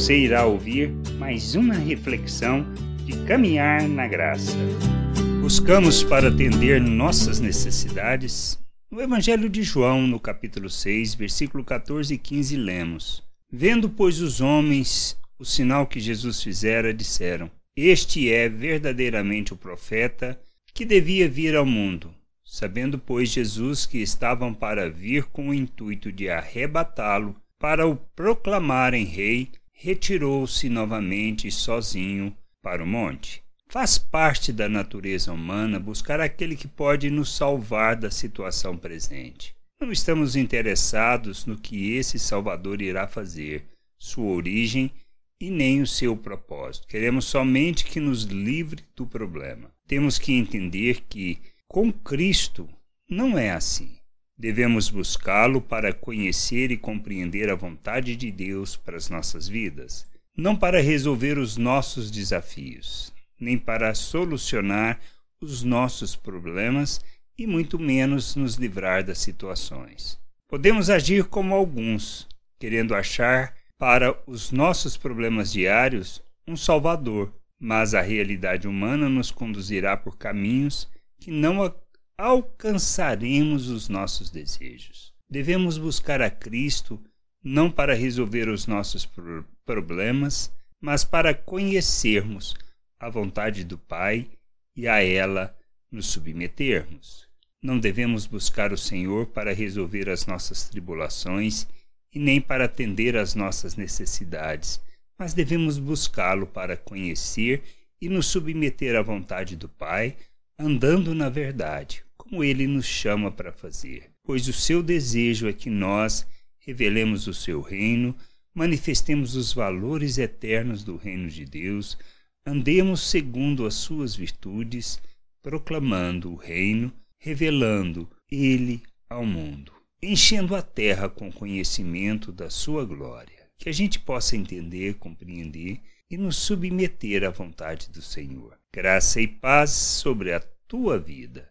Você irá ouvir mais uma reflexão de caminhar na graça. Buscamos para atender nossas necessidades. No Evangelho de João, no capítulo 6, versículo 14 e 15, lemos: Vendo, pois, os homens o sinal que Jesus fizera, disseram: Este é verdadeiramente o profeta que devia vir ao mundo. Sabendo, pois, Jesus que estavam para vir com o intuito de arrebatá-lo, para o proclamarem rei, retirou-se novamente sozinho para o monte. Faz parte da natureza humana buscar aquele que pode nos salvar da situação presente. Não estamos interessados no que esse Salvador irá fazer, sua origem e nem o seu propósito. Queremos somente que nos livre do problema. Temos que entender que com Cristo não é assim. Devemos buscá-lo para conhecer e compreender a vontade de Deus para as nossas vidas, não para resolver os nossos desafios, nem para solucionar os nossos problemas e muito menos nos livrar das situações. Podemos agir como alguns, querendo achar para os nossos problemas diários um Salvador, mas a realidade humana nos conduzirá por caminhos que não alcançaremos os nossos desejos. Devemos buscar a Cristo não para resolver os nossos problemas, mas para conhecermos a vontade do Pai e a ela nos submetermos. Não devemos buscar o Senhor para resolver as nossas tribulações e nem para atender às nossas necessidades, mas devemos buscá-lo para conhecer e nos submeter à vontade do Pai, andando na verdade, como ele nos chama para fazer. Pois o seu desejo é que nós revelemos o seu reino, manifestemos os valores eternos do reino de Deus, andemos segundo as suas virtudes, proclamando o reino, revelando ele ao mundo, enchendo a terra com conhecimento da sua glória, que a gente possa entender, compreender e nos submeter à vontade do Senhor. Graça e paz sobre a tua vida.